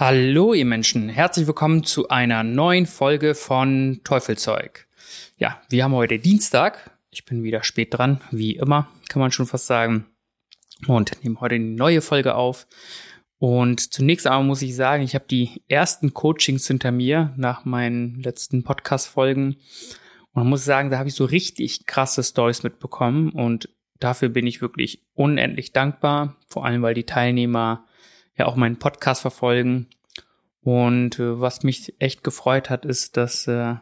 Hallo ihr Menschen, herzlich willkommen zu einer neuen Folge von Teufelzeug. Ja, wir haben heute Dienstag. Ich bin wieder spät dran, wie immer, kann man schon fast sagen. Und nehmen heute eine neue Folge auf. Und zunächst einmal muss ich sagen, ich habe die ersten Coachings hinter mir nach meinen letzten Podcast-Folgen. Und muss sagen, da habe ich so richtig krasse Stories mitbekommen. Und dafür bin ich wirklich unendlich dankbar. Vor allem, weil die Teilnehmer ja auch meinen Podcast verfolgen. Und äh, was mich echt gefreut hat, ist, dass äh,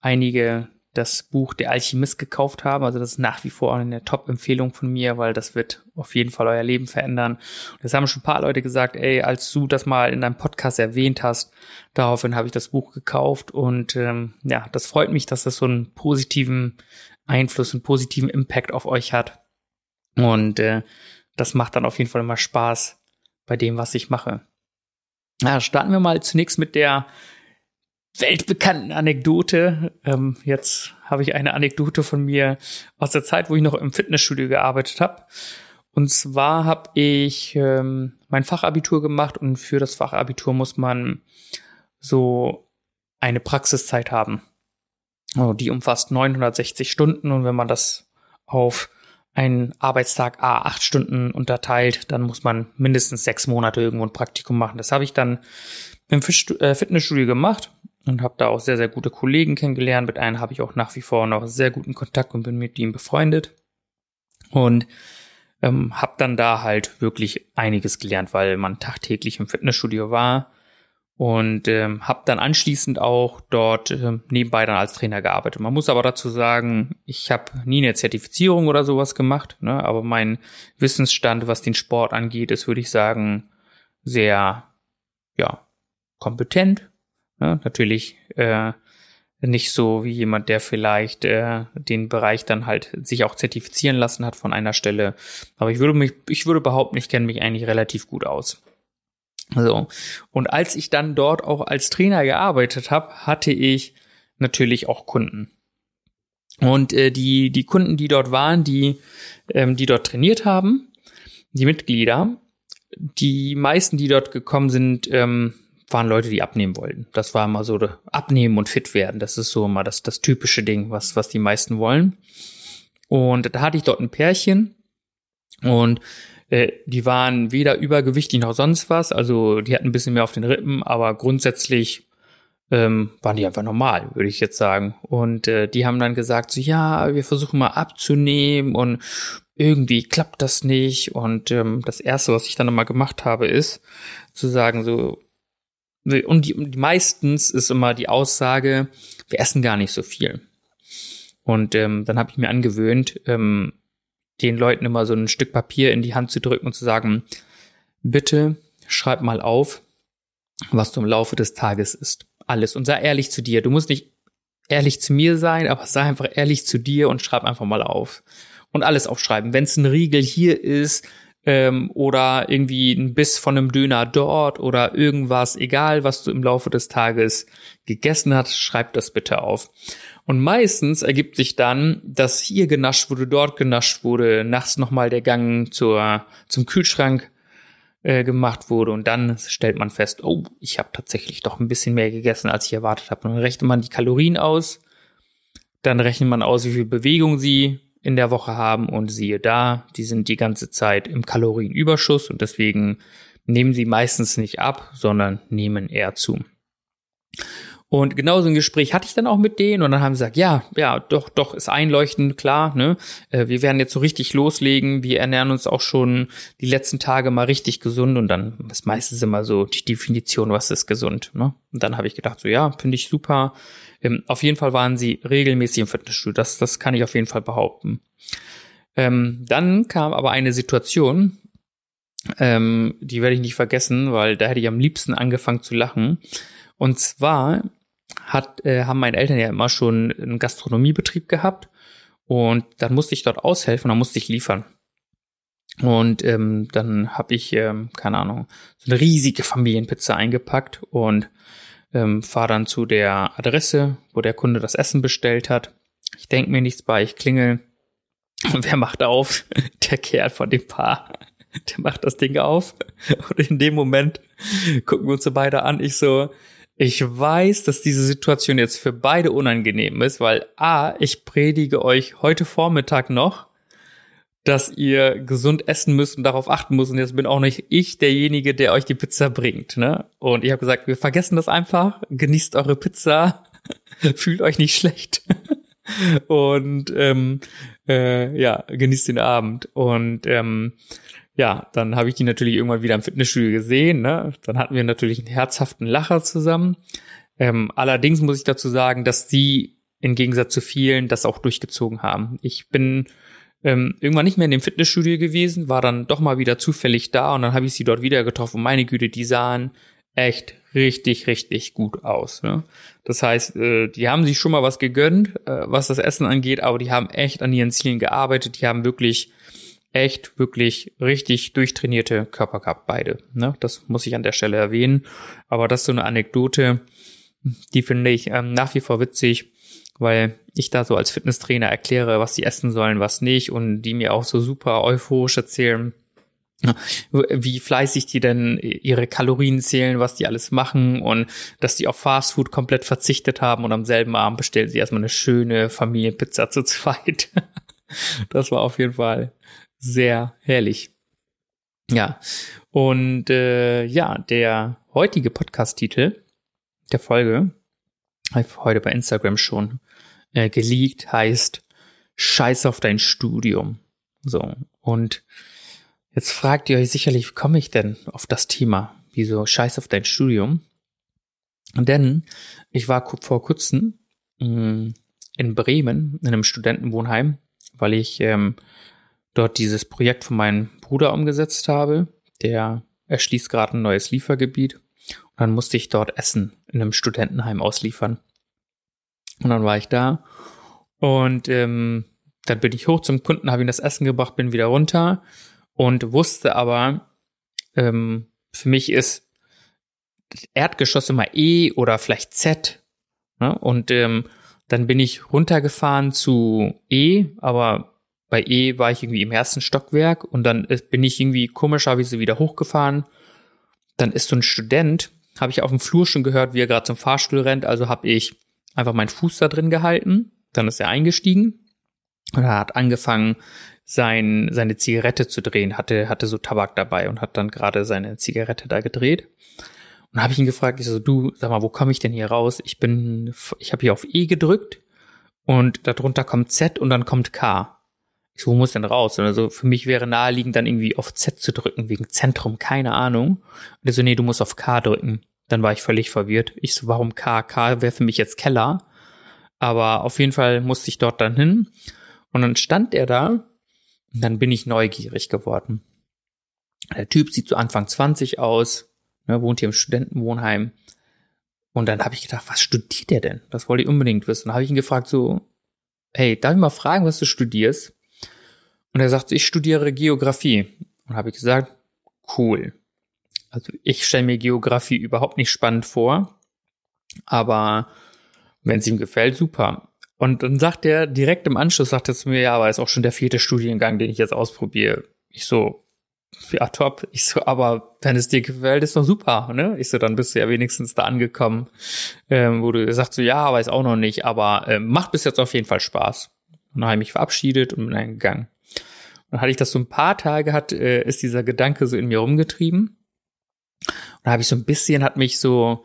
einige das Buch Der Alchemist gekauft haben. Also das ist nach wie vor eine Top-Empfehlung von mir, weil das wird auf jeden Fall euer Leben verändern. Das haben schon ein paar Leute gesagt, ey, als du das mal in deinem Podcast erwähnt hast, daraufhin habe ich das Buch gekauft. Und ähm, ja, das freut mich, dass das so einen positiven Einfluss, einen positiven Impact auf euch hat. Und äh, das macht dann auf jeden Fall immer Spaß, bei dem, was ich mache. Na, starten wir mal zunächst mit der weltbekannten Anekdote. Ähm, jetzt habe ich eine Anekdote von mir aus der Zeit, wo ich noch im Fitnessstudio gearbeitet habe. Und zwar habe ich ähm, mein Fachabitur gemacht und für das Fachabitur muss man so eine Praxiszeit haben. Also die umfasst 960 Stunden und wenn man das auf einen Arbeitstag A acht Stunden unterteilt, dann muss man mindestens sechs Monate irgendwo ein Praktikum machen. Das habe ich dann im äh, Fitnessstudio gemacht und habe da auch sehr, sehr gute Kollegen kennengelernt. Mit einem habe ich auch nach wie vor noch sehr guten Kontakt und bin mit ihm befreundet. Und ähm, habe dann da halt wirklich einiges gelernt, weil man tagtäglich im Fitnessstudio war und ähm, habe dann anschließend auch dort äh, nebenbei dann als Trainer gearbeitet. Man muss aber dazu sagen, ich habe nie eine Zertifizierung oder sowas gemacht, ne? aber mein Wissensstand, was den Sport angeht, ist, würde ich sagen, sehr ja kompetent. Ne? Natürlich äh, nicht so wie jemand, der vielleicht äh, den Bereich dann halt sich auch zertifizieren lassen hat von einer Stelle. Aber ich würde mich, ich würde behaupten, ich kenne mich eigentlich relativ gut aus. So. Und als ich dann dort auch als Trainer gearbeitet habe, hatte ich natürlich auch Kunden. Und äh, die, die Kunden, die dort waren, die, ähm, die dort trainiert haben, die Mitglieder, die meisten, die dort gekommen sind, ähm, waren Leute, die abnehmen wollten. Das war immer so abnehmen und fit werden. Das ist so immer das, das typische Ding, was, was die meisten wollen. Und da hatte ich dort ein Pärchen und äh, die waren weder übergewichtig noch sonst was. Also die hatten ein bisschen mehr auf den Rippen, aber grundsätzlich ähm, waren die einfach normal, würde ich jetzt sagen. Und äh, die haben dann gesagt, so ja, wir versuchen mal abzunehmen und irgendwie klappt das nicht. Und ähm, das Erste, was ich dann nochmal gemacht habe, ist zu sagen, so, und die, die meistens ist immer die Aussage, wir essen gar nicht so viel. Und ähm, dann habe ich mir angewöhnt, ähm, den Leuten immer so ein Stück Papier in die Hand zu drücken und zu sagen, bitte schreib mal auf, was du im Laufe des Tages isst. Alles. Und sei ehrlich zu dir. Du musst nicht ehrlich zu mir sein, aber sei einfach ehrlich zu dir und schreib einfach mal auf. Und alles aufschreiben. Wenn es ein Riegel hier ist, ähm, oder irgendwie ein Biss von einem Döner dort oder irgendwas, egal was du im Laufe des Tages gegessen hast, schreib das bitte auf. Und meistens ergibt sich dann, dass hier genascht wurde, dort genascht wurde, nachts nochmal der Gang zur, zum Kühlschrank äh, gemacht wurde und dann stellt man fest, oh, ich habe tatsächlich doch ein bisschen mehr gegessen, als ich erwartet habe. Und dann rechnet man die Kalorien aus, dann rechnet man aus, wie viel Bewegung sie in der Woche haben und siehe da, die sind die ganze Zeit im Kalorienüberschuss und deswegen nehmen sie meistens nicht ab, sondern nehmen eher zu. Und genauso ein Gespräch hatte ich dann auch mit denen und dann haben sie gesagt, ja, ja, doch, doch, ist einleuchtend, klar, ne? Äh, wir werden jetzt so richtig loslegen, wir ernähren uns auch schon die letzten Tage mal richtig gesund und dann ist meistens immer so die Definition, was ist gesund, ne? Und dann habe ich gedacht, so ja, finde ich super. Ähm, auf jeden Fall waren sie regelmäßig im Fitnessstudio, das, das kann ich auf jeden Fall behaupten. Ähm, dann kam aber eine Situation, Ähm, die werde ich nicht vergessen, weil da hätte ich am liebsten angefangen zu lachen. Und zwar hat, äh, haben meine Eltern ja immer schon einen Gastronomiebetrieb gehabt und dann musste ich dort aushelfen, dann musste ich liefern. Und ähm, dann habe ich, ähm, keine Ahnung, so eine riesige Familienpizza eingepackt und ähm, fahre dann zu der Adresse, wo der Kunde das Essen bestellt hat. Ich denke mir nichts bei, ich klingel. Und wer macht auf? Der Kerl von dem Paar. Der macht das Ding auf. Und in dem Moment gucken wir uns so beide an. Ich so, ich weiß, dass diese Situation jetzt für beide unangenehm ist, weil A, ich predige euch heute Vormittag noch, dass ihr gesund essen müsst und darauf achten müsst. Und jetzt bin auch nicht ich derjenige, der euch die Pizza bringt. Ne? Und ich habe gesagt, wir vergessen das einfach, genießt eure Pizza, fühlt euch nicht schlecht. und ähm, äh, ja, genießt den Abend. Und ähm, ja, dann habe ich die natürlich irgendwann wieder im Fitnessstudio gesehen. Ne? Dann hatten wir natürlich einen herzhaften Lacher zusammen. Ähm, allerdings muss ich dazu sagen, dass die im Gegensatz zu vielen das auch durchgezogen haben. Ich bin ähm, irgendwann nicht mehr in dem Fitnessstudio gewesen, war dann doch mal wieder zufällig da und dann habe ich sie dort wieder getroffen. Meine Güte, die sahen echt richtig, richtig gut aus. Ne? Das heißt, äh, die haben sich schon mal was gegönnt, äh, was das Essen angeht, aber die haben echt an ihren Zielen gearbeitet. Die haben wirklich, echt, wirklich richtig durchtrainierte Körper gehabt, beide. Ne? Das muss ich an der Stelle erwähnen. Aber das ist so eine Anekdote, die finde ich ähm, nach wie vor witzig weil ich da so als Fitnesstrainer erkläre, was sie essen sollen, was nicht und die mir auch so super euphorisch erzählen, wie fleißig die denn ihre Kalorien zählen, was die alles machen und dass die auf Fastfood komplett verzichtet haben und am selben Abend bestellen sie erstmal eine schöne Familienpizza zu zweit. Das war auf jeden Fall sehr herrlich. Ja, und äh, ja, der heutige Podcast-Titel der Folge, heute bei Instagram schon äh, geleakt, heißt Scheiß auf dein Studium. So. Und jetzt fragt ihr euch sicherlich, wie komme ich denn auf das Thema? Wieso Scheiß auf dein Studium? Denn ich war vor kurzem mh, mm, in Bremen in einem Studentenwohnheim, weil ich ähm, dort dieses Projekt von meinem Bruder umgesetzt habe. Der erschließt gerade ein neues Liefergebiet. Und dann musste ich dort Essen in einem Studentenheim ausliefern. Und dann war ich da und ähm, dann bin ich hoch zum Kunden, habe ihm das Essen gebracht, bin wieder runter und wusste aber, ähm, für mich ist Erdgeschoss immer E oder vielleicht Z. Ne? Und ähm, dann bin ich runtergefahren zu E, aber bei E war ich irgendwie im ersten Stockwerk und dann bin ich irgendwie komischerweise wieder hochgefahren. Dann ist so ein Student, habe ich auf dem Flur schon gehört, wie er gerade zum Fahrstuhl rennt, also habe ich einfach meinen Fuß da drin gehalten. Dann ist er eingestiegen und er hat angefangen, sein, seine Zigarette zu drehen, hatte, hatte so Tabak dabei und hat dann gerade seine Zigarette da gedreht. Und habe ich ihn gefragt, ich so, du, sag mal, wo komme ich denn hier raus? Ich bin, ich habe hier auf E gedrückt und darunter kommt Z und dann kommt K. Ich wo muss denn raus? Und also für mich wäre naheliegend, dann irgendwie auf Z zu drücken, wegen Zentrum, keine Ahnung. Und er so, nee, du musst auf K drücken. Dann war ich völlig verwirrt. Ich so, warum K? K wäre für mich jetzt Keller. Aber auf jeden Fall musste ich dort dann hin. Und dann stand er da. Und dann bin ich neugierig geworden. Der Typ sieht so Anfang 20 aus, ne, wohnt hier im Studentenwohnheim. Und dann habe ich gedacht, was studiert er denn? Das wollte ich unbedingt wissen. Dann habe ich ihn gefragt so, hey, darf ich mal fragen, was du studierst? Und er sagt, ich studiere Geografie. Und habe ich gesagt, cool. Also ich stelle mir Geografie überhaupt nicht spannend vor, aber wenn es ihm gefällt, super. Und dann sagt er direkt im Anschluss, sagt er zu mir, ja, aber ist auch schon der vierte Studiengang, den ich jetzt ausprobiere. Ich so, ja, top. Ich so, aber wenn es dir gefällt, ist doch super, ne? Ich so, dann bist du ja wenigstens da angekommen, ähm, wo du sagst so, ja, weiß auch noch nicht, aber ähm, macht bis jetzt auf jeden Fall Spaß. Und dann habe ich mich verabschiedet und bin dann gegangen. Und dann hatte ich das so ein paar Tage hat, äh, ist dieser Gedanke so in mir rumgetrieben. Und da habe ich so ein bisschen, hat mich so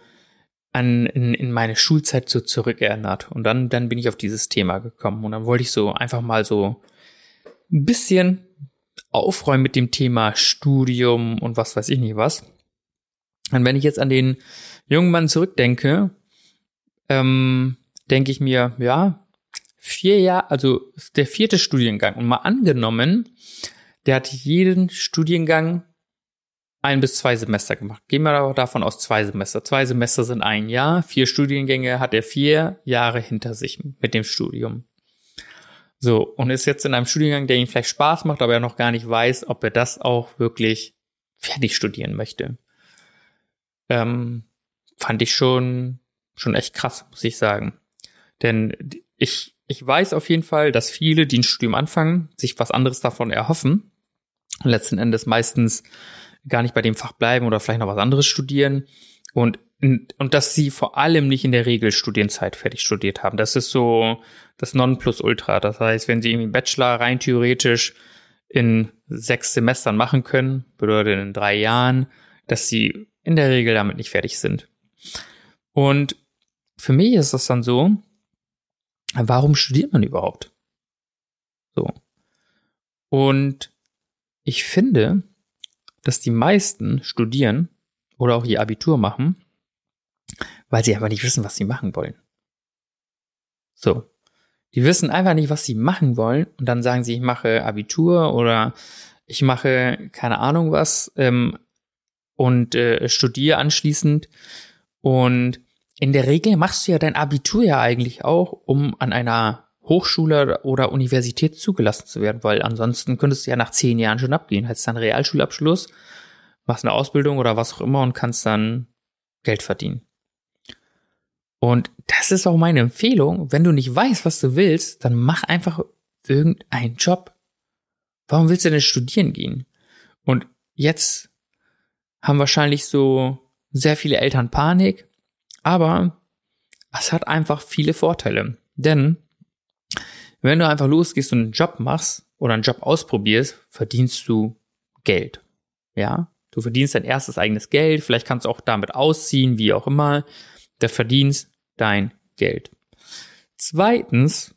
an in, in meine Schulzeit so zurückerinnert. Und dann, dann bin ich auf dieses Thema gekommen. Und dann wollte ich so einfach mal so ein bisschen aufräumen mit dem Thema Studium und was weiß ich nicht was. Und wenn ich jetzt an den jungen Mann zurückdenke, ähm, denke ich mir, ja, vier Jahre, also der vierte Studiengang. Und mal angenommen, der hat jeden Studiengang ein bis zwei Semester gemacht. Gehen wir davon aus zwei Semester. Zwei Semester sind ein Jahr. Vier Studiengänge hat er vier Jahre hinter sich mit dem Studium. So, und ist jetzt in einem Studiengang, der ihm vielleicht Spaß macht, aber er noch gar nicht weiß, ob er das auch wirklich fertig studieren möchte. Ähm, fand ich schon, schon echt krass, muss ich sagen. Denn ich, ich weiß auf jeden Fall, dass viele, die ein Studium anfangen, sich was anderes davon erhoffen. Und letzten Endes meistens gar nicht bei dem Fach bleiben oder vielleicht noch was anderes studieren und und dass sie vor allem nicht in der Regel Studienzeit fertig studiert haben. Das ist so das Nonplusultra. Das heißt, wenn sie irgendwie Bachelor rein theoretisch in sechs Semestern machen können, bedeutet in drei Jahren, dass sie in der Regel damit nicht fertig sind. Und für mich ist das dann so, warum studiert man überhaupt? So. Und ich finde, dass die meisten studieren oder auch ihr Abitur machen, weil sie aber nicht wissen, was sie machen wollen. So. Die wissen einfach nicht, was sie machen wollen und dann sagen sie, ich mache Abitur oder ich mache keine Ahnung was ähm, und äh, studiere anschließend. Und in der Regel machst du ja dein Abitur ja eigentlich auch, um an einer Hochschule oder Universität zugelassen zu werden, weil ansonsten könntest du ja nach zehn Jahren schon abgehen, hättest dann Realschulabschluss, machst eine Ausbildung oder was auch immer und kannst dann Geld verdienen. Und das ist auch meine Empfehlung, wenn du nicht weißt, was du willst, dann mach einfach irgendeinen Job. Warum willst du denn studieren gehen? Und jetzt haben wahrscheinlich so sehr viele Eltern Panik, aber es hat einfach viele Vorteile. Denn wenn du einfach losgehst und einen Job machst oder einen Job ausprobierst, verdienst du Geld. Ja, du verdienst dein erstes eigenes Geld, vielleicht kannst du auch damit ausziehen, wie auch immer. Du verdienst dein Geld. Zweitens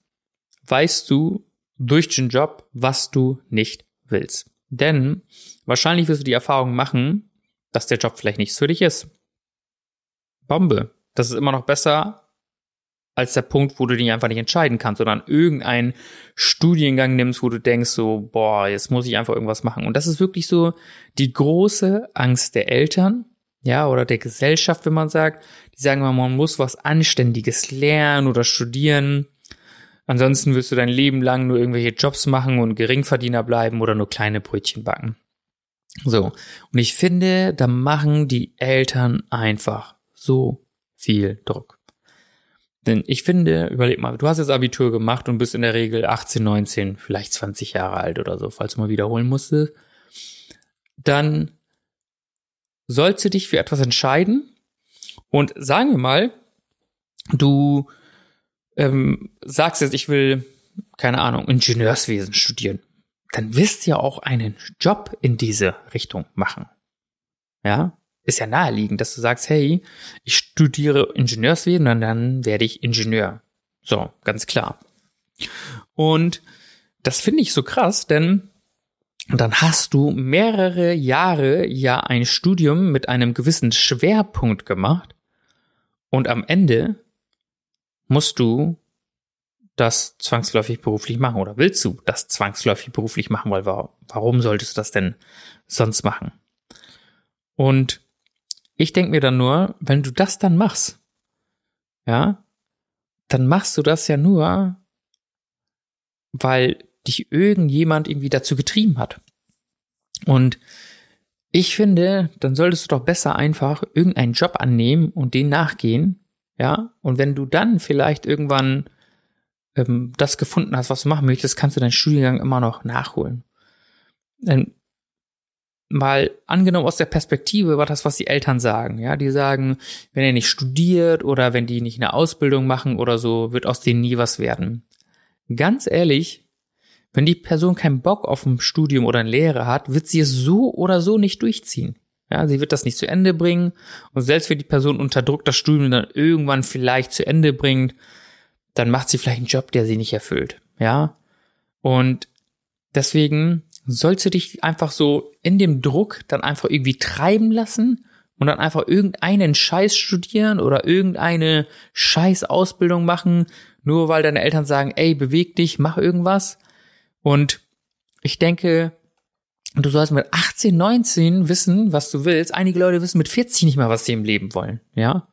weißt du durch den Job, was du nicht willst. Denn wahrscheinlich wirst du die Erfahrung machen, dass der Job vielleicht nichts für dich ist. Bombe. Das ist immer noch besser, als der Punkt, wo du dich einfach nicht entscheiden kannst, sondern irgendeinen Studiengang nimmst, wo du denkst so, boah, jetzt muss ich einfach irgendwas machen. Und das ist wirklich so die große Angst der Eltern, ja, oder der Gesellschaft, wenn man sagt, die sagen mal, man muss was Anständiges lernen oder studieren. Ansonsten wirst du dein Leben lang nur irgendwelche Jobs machen und Geringverdiener bleiben oder nur kleine Brötchen backen. So. Und ich finde, da machen die Eltern einfach so viel Druck. Denn ich finde, überleg mal, du hast jetzt Abitur gemacht und bist in der Regel 18, 19, vielleicht 20 Jahre alt oder so, falls du mal wiederholen musstest. Dann sollst du dich für etwas entscheiden und sagen wir mal, du ähm, sagst jetzt, ich will, keine Ahnung, Ingenieurswesen studieren. Dann wirst du ja auch einen Job in diese Richtung machen. Ja, ist ja naheliegend, dass du sagst, hey, ich studiere Ingenieurswesen und dann werde ich Ingenieur. So, ganz klar. Und das finde ich so krass, denn dann hast du mehrere Jahre ja ein Studium mit einem gewissen Schwerpunkt gemacht und am Ende musst du das zwangsläufig beruflich machen oder willst du das zwangsläufig beruflich machen, weil warum solltest du das denn sonst machen? Und ich denke mir dann nur, wenn du das dann machst, ja, dann machst du das ja nur, weil dich irgendjemand irgendwie dazu getrieben hat. Und ich finde, dann solltest du doch besser einfach irgendeinen Job annehmen und den nachgehen, ja. Und wenn du dann vielleicht irgendwann ähm, das gefunden hast, was du machen möchtest, kannst du deinen Studiengang immer noch nachholen. Denn mal angenommen aus der Perspektive war das, was die Eltern sagen. Ja, die sagen, wenn er nicht studiert oder wenn die nicht eine Ausbildung machen oder so, wird aus denen nie was werden. Ganz ehrlich, wenn die Person keinen Bock auf ein Studium oder eine Lehre hat, wird sie es so oder so nicht durchziehen. Ja, sie wird das nicht zu Ende bringen. Und selbst wenn die Person unter Druck das Studium dann irgendwann vielleicht zu Ende bringt, dann macht sie vielleicht einen Job, der sie nicht erfüllt. Ja. Und deswegen sollst du dich einfach so in dem Druck dann einfach irgendwie treiben lassen und dann einfach irgendeinen Scheiß studieren oder irgendeine Scheiß Ausbildung machen, nur weil deine Eltern sagen, ey, beweg dich, mach irgendwas. Und ich denke, du sollst mit 18, 19 wissen, was du willst. Einige Leute wissen mit 40 nicht mal, was sie im Leben wollen, ja?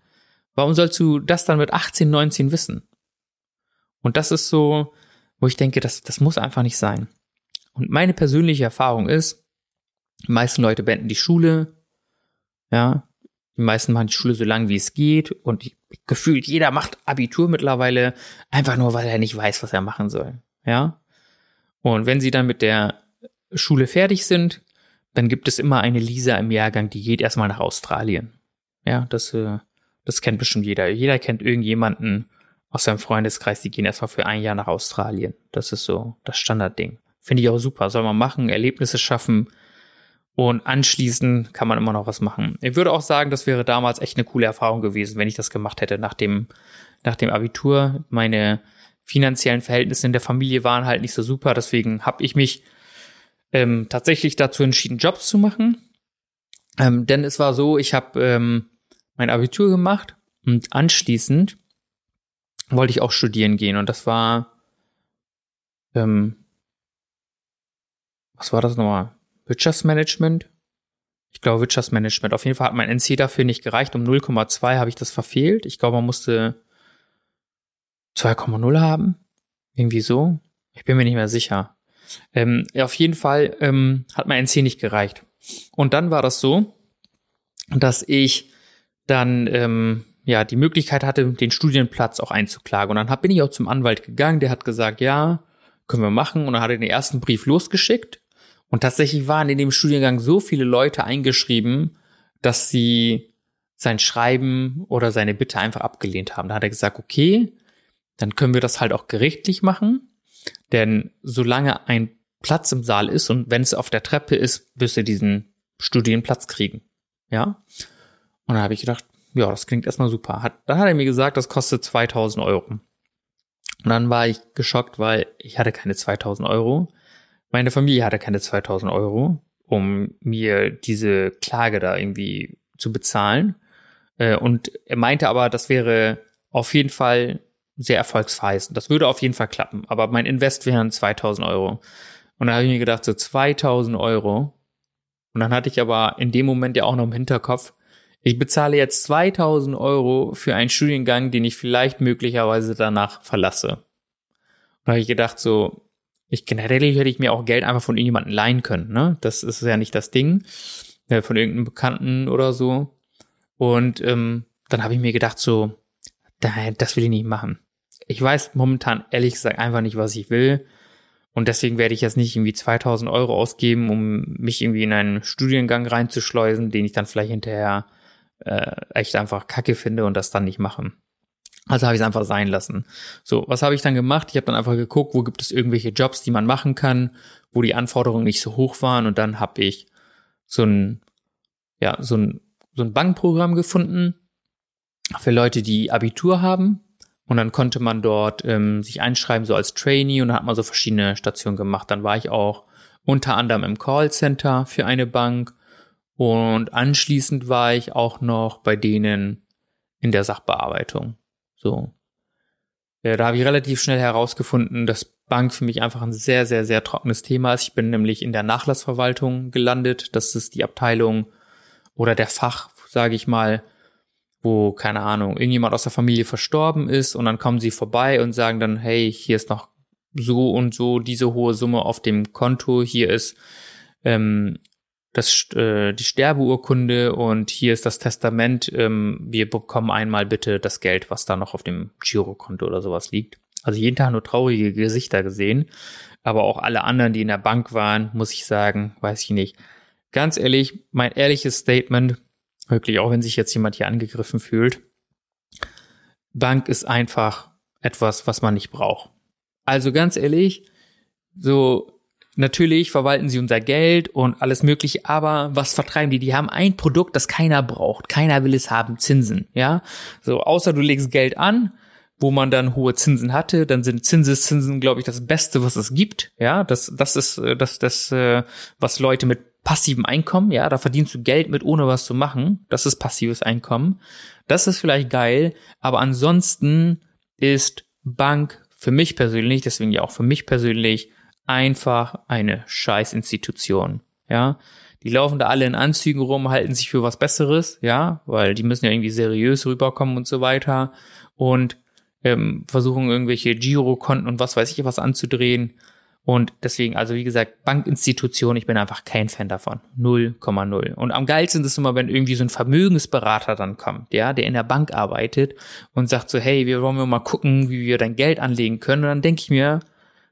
Warum sollst du das dann mit 18, 19 wissen? Und das ist so, wo ich denke, das, das muss einfach nicht sein. Und meine persönliche Erfahrung ist, die meisten Leute beenden die Schule, ja, die meisten machen die Schule so lang wie es geht und gefühlt jeder macht Abitur mittlerweile einfach nur, weil er nicht weiß, was er machen soll, ja. Und wenn sie dann mit der Schule fertig sind, dann gibt es immer eine Lisa im Jahrgang, die geht erstmal nach Australien. Ja, das, äh, das kennt bestimmt jeder. Jeder kennt irgendjemanden aus seinem Freundeskreis, die gehen erstmal für ein Jahr nach Australien. Das ist so das Standardding. Finde ich auch super. Soll man machen, Erlebnisse schaffen und anschließend kann man immer noch was machen. Ich würde auch sagen, das wäre damals echt eine coole Erfahrung gewesen, wenn ich das gemacht hätte nach dem, nach dem Abitur. Meine finanziellen Verhältnisse in der Familie waren halt nicht so super, deswegen habe ich mich ähm, tatsächlich dazu entschieden, Jobs zu machen. Ähm, denn es war so, ich habe ähm, mein Abitur gemacht und anschließend wollte ich auch studieren gehen. Und das war, ähm, was war das nochmal? Wirtschaftsmanagement? Ich glaube Wirtschaftsmanagement. Auf jeden Fall hat mein NC dafür nicht gereicht. Um 0,2 habe ich das verfehlt. Ich glaube, man musste 2,0 haben. Irgendwie so. Ich bin mir nicht mehr sicher. Ähm, auf jeden Fall ähm, hat mein NC nicht gereicht. Und dann war das so, dass ich dann ähm, ja die Möglichkeit hatte, den Studienplatz auch einzuklagen. Und dann hab, bin ich auch zum Anwalt gegangen, der hat gesagt, ja, können wir machen. Und dann hat er den ersten Brief losgeschickt. Und tatsächlich waren in dem Studiengang so viele Leute eingeschrieben, dass sie sein Schreiben oder seine Bitte einfach abgelehnt haben. Da hat er gesagt, okay, dann können wir das halt auch gerichtlich machen. Denn solange ein Platz im Saal ist und wenn es auf der Treppe ist, wirst du diesen Studienplatz kriegen. Ja? Und dann habe ich gedacht, ja, das klingt erstmal super. Hat, dann hat er mir gesagt, das kostet 2000 Euro. Und dann war ich geschockt, weil ich hatte keine 2000 Euro. Meine Familie hatte keine 2000 Euro, um mir diese Klage da irgendwie zu bezahlen. Äh, und er meinte aber, das wäre auf jeden Fall sehr erfolgsverheißend. Das würde auf jeden Fall klappen. Aber mein Invest wären 2000 Euro. Und da habe ich mir gedacht, so 2000 Euro. Und dann hatte ich aber in dem Moment ja auch noch im Hinterkopf, ich bezahle jetzt 2000 Euro für einen Studiengang, den ich vielleicht möglicherweise danach verlasse. Und da habe ich gedacht, so, ich generell hätte ich mir auch Geld einfach von irgendjemandem leihen können, ne? Das ist ja nicht das Ding. Äh, von irgendeinem Bekannten oder so. Und ähm, dann habe ich mir gedacht, so, das will ich nicht machen ich weiß momentan ehrlich gesagt einfach nicht, was ich will. Und deswegen werde ich jetzt nicht irgendwie 2000 Euro ausgeben, um mich irgendwie in einen Studiengang reinzuschleusen, den ich dann vielleicht hinterher äh, echt einfach kacke finde und das dann nicht machen. Also habe ich es einfach sein lassen. So, was habe ich dann gemacht? Ich habe dann einfach geguckt, wo gibt es irgendwelche Jobs, die man machen kann, wo die Anforderungen nicht so hoch waren und dann habe ich so ein ja, so ein so ein Bankprogramm gefunden für Leute, die Abitur haben und dann konnte man dort ähm, sich einschreiben, so als Trainee, und dann hat man so verschiedene Stationen gemacht. Dann war ich auch unter anderem im Callcenter für eine Bank und anschließend war ich auch noch bei denen in der Sachbearbeitung. So. Ja, da habe ich relativ schnell herausgefunden, dass Bank für mich einfach ein sehr, sehr, sehr trockenes Thema ist. Ich bin nämlich in der Nachlassverwaltung gelandet. Das ist die Abteilung oder der Fach, sage ich mal, wo, keine Ahnung, irgendjemand aus der Familie verstorben ist und dann kommen sie vorbei und sagen dann, hey, hier ist noch so und so diese hohe Summe auf dem Konto, hier ist ähm, das, äh, die Sterbeurkunde und hier ist das Testament, ähm, wir bekommen einmal bitte das Geld, was da noch auf dem Girokonto oder sowas liegt. Also jeden Tag nur traurige Gesichter gesehen, aber auch alle anderen, die in der Bank waren, muss ich sagen, weiß ich nicht. Ganz ehrlich, mein ehrliches Statement, Wirklich, auch wenn sich jetzt jemand hier angegriffen fühlt. Bank ist einfach etwas, was man nicht braucht. Also ganz ehrlich, so natürlich verwalten sie unser Geld und alles mögliche, aber was vertreiben die? Die haben ein Produkt, das keiner braucht. Keiner will es haben, Zinsen, ja? So, außer du legst Geld an, wo man dann hohe Zinsen hatte, dann sind Zinseszinsen, glaube ich, das Beste, was es gibt, ja? Das, das ist äh, das, das, äh, was Leute mit passiven Einkommen, ja, da verdienst du Geld mit, ohne was zu machen. Das ist passives Einkommen. Das ist vielleicht geil, aber ansonsten ist Bank für mich persönlich, deswegen ja auch für mich persönlich, einfach eine Scheißinstitution. ja. Die laufen da alle in Anzügen rum, halten sich für was Besseres, ja, weil die müssen ja irgendwie seriös rüberkommen und so weiter und ähm, versuchen irgendwelche Girokonten und was weiß ich was anzudrehen. Und deswegen, also wie gesagt, Bankinstitution, ich bin einfach kein Fan davon. 0,0. Und am geilsten ist es immer, wenn irgendwie so ein Vermögensberater dann kommt, ja, der in der Bank arbeitet und sagt so, hey, wir wollen mal gucken, wie wir dein Geld anlegen können. Und dann denke ich mir,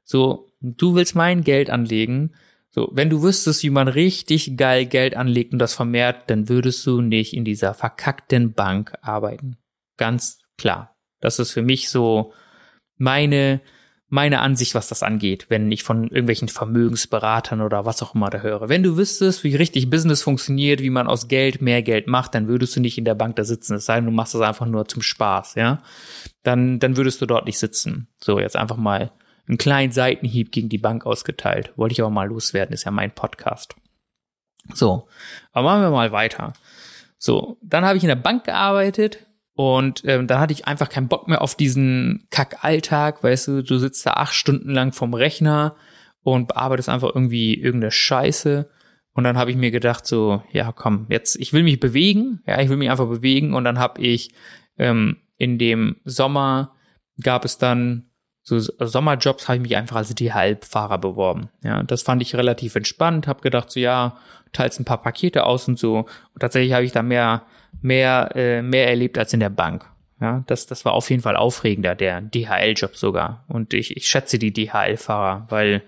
so, du willst mein Geld anlegen. So, wenn du wüsstest, wie man richtig geil Geld anlegt und das vermehrt, dann würdest du nicht in dieser verkackten Bank arbeiten. Ganz klar. Das ist für mich so meine meine Ansicht, was das angeht, wenn ich von irgendwelchen Vermögensberatern oder was auch immer da höre. Wenn du wüsstest, wie richtig Business funktioniert, wie man aus Geld mehr Geld macht, dann würdest du nicht in der Bank da sitzen. Es sei denn, du machst das einfach nur zum Spaß, ja. Dann, dann würdest du dort nicht sitzen. So, jetzt einfach mal einen kleinen Seitenhieb gegen die Bank ausgeteilt. Wollte ich aber mal loswerden, ist ja mein Podcast. So, aber machen wir mal weiter. So, dann habe ich in der Bank gearbeitet, und ähm, dann hatte ich einfach keinen Bock mehr auf diesen Kack-Alltag, weißt du, du sitzt da acht Stunden lang vom Rechner und bearbeitest einfach irgendwie irgendeine Scheiße. Und dann habe ich mir gedacht, so, ja, komm, jetzt, ich will mich bewegen, ja, ich will mich einfach bewegen. Und dann habe ich ähm, in dem Sommer gab es dann so Sommerjobs, habe ich mich einfach als DHL-Fahrer beworben. Ja, das fand ich relativ entspannt, habe gedacht, so ja, teils ein paar Pakete aus und so. Und tatsächlich habe ich da mehr mehr, äh, mehr erlebt als in der Bank. Ja, das, das war auf jeden Fall aufregender, der DHL-Job sogar. Und ich, ich schätze die DHL-Fahrer, weil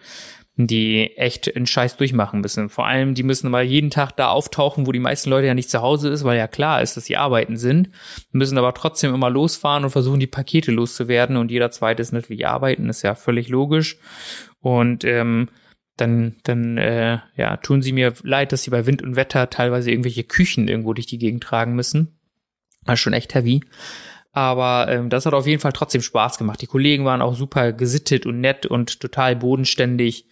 die echt einen Scheiß durchmachen müssen. Vor allem, die müssen mal jeden Tag da auftauchen, wo die meisten Leute ja nicht zu Hause ist, weil ja klar ist, dass sie arbeiten sind, müssen aber trotzdem immer losfahren und versuchen, die Pakete loszuwerden. Und jeder zweite ist natürlich arbeiten, ist ja völlig logisch. Und ähm, dann, dann äh, ja, tun sie mir leid, dass sie bei Wind und Wetter teilweise irgendwelche Küchen irgendwo durch die Gegend tragen müssen. War schon echt heavy. Aber ähm, das hat auf jeden Fall trotzdem Spaß gemacht. Die Kollegen waren auch super gesittet und nett und total bodenständig.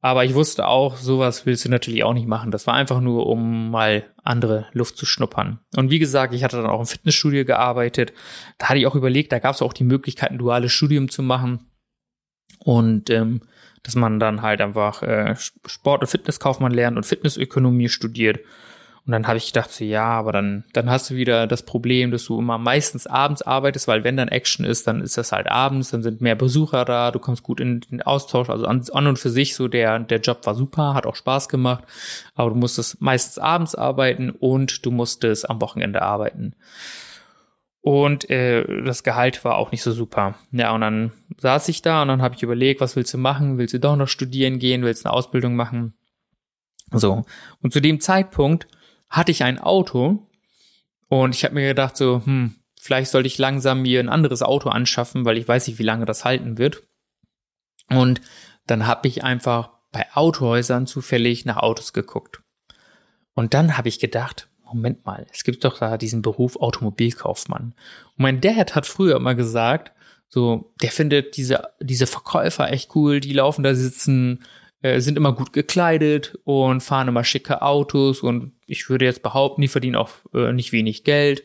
Aber ich wusste auch, sowas willst du natürlich auch nicht machen. Das war einfach nur, um mal andere Luft zu schnuppern. Und wie gesagt, ich hatte dann auch im Fitnessstudio gearbeitet. Da hatte ich auch überlegt, da gab es auch die Möglichkeit, ein duales Studium zu machen. Und ähm, dass man dann halt einfach äh, Sport- und Fitnesskaufmann lernt und Fitnessökonomie studiert. Und dann habe ich gedacht, so, ja, aber dann, dann hast du wieder das Problem, dass du immer meistens abends arbeitest, weil wenn dann Action ist, dann ist das halt abends, dann sind mehr Besucher da, du kommst gut in den Austausch. Also an, an und für sich so der, der Job war super, hat auch Spaß gemacht, aber du musstest meistens abends arbeiten und du musstest am Wochenende arbeiten. Und äh, das Gehalt war auch nicht so super. Ja, und dann saß ich da und dann habe ich überlegt, was willst du machen? Willst du doch noch studieren gehen? Willst du eine Ausbildung machen? So. Und zu dem Zeitpunkt hatte ich ein Auto und ich habe mir gedacht, so, hm, vielleicht sollte ich langsam mir ein anderes Auto anschaffen, weil ich weiß nicht, wie lange das halten wird. Und dann habe ich einfach bei Autohäusern zufällig nach Autos geguckt. Und dann habe ich gedacht, Moment mal, es gibt doch da diesen Beruf Automobilkaufmann. Und mein Dad hat früher immer gesagt, so, der findet diese, diese Verkäufer echt cool, die laufen da sitzen, äh, sind immer gut gekleidet und fahren immer schicke Autos und ich würde jetzt behaupten, die verdienen auch äh, nicht wenig Geld.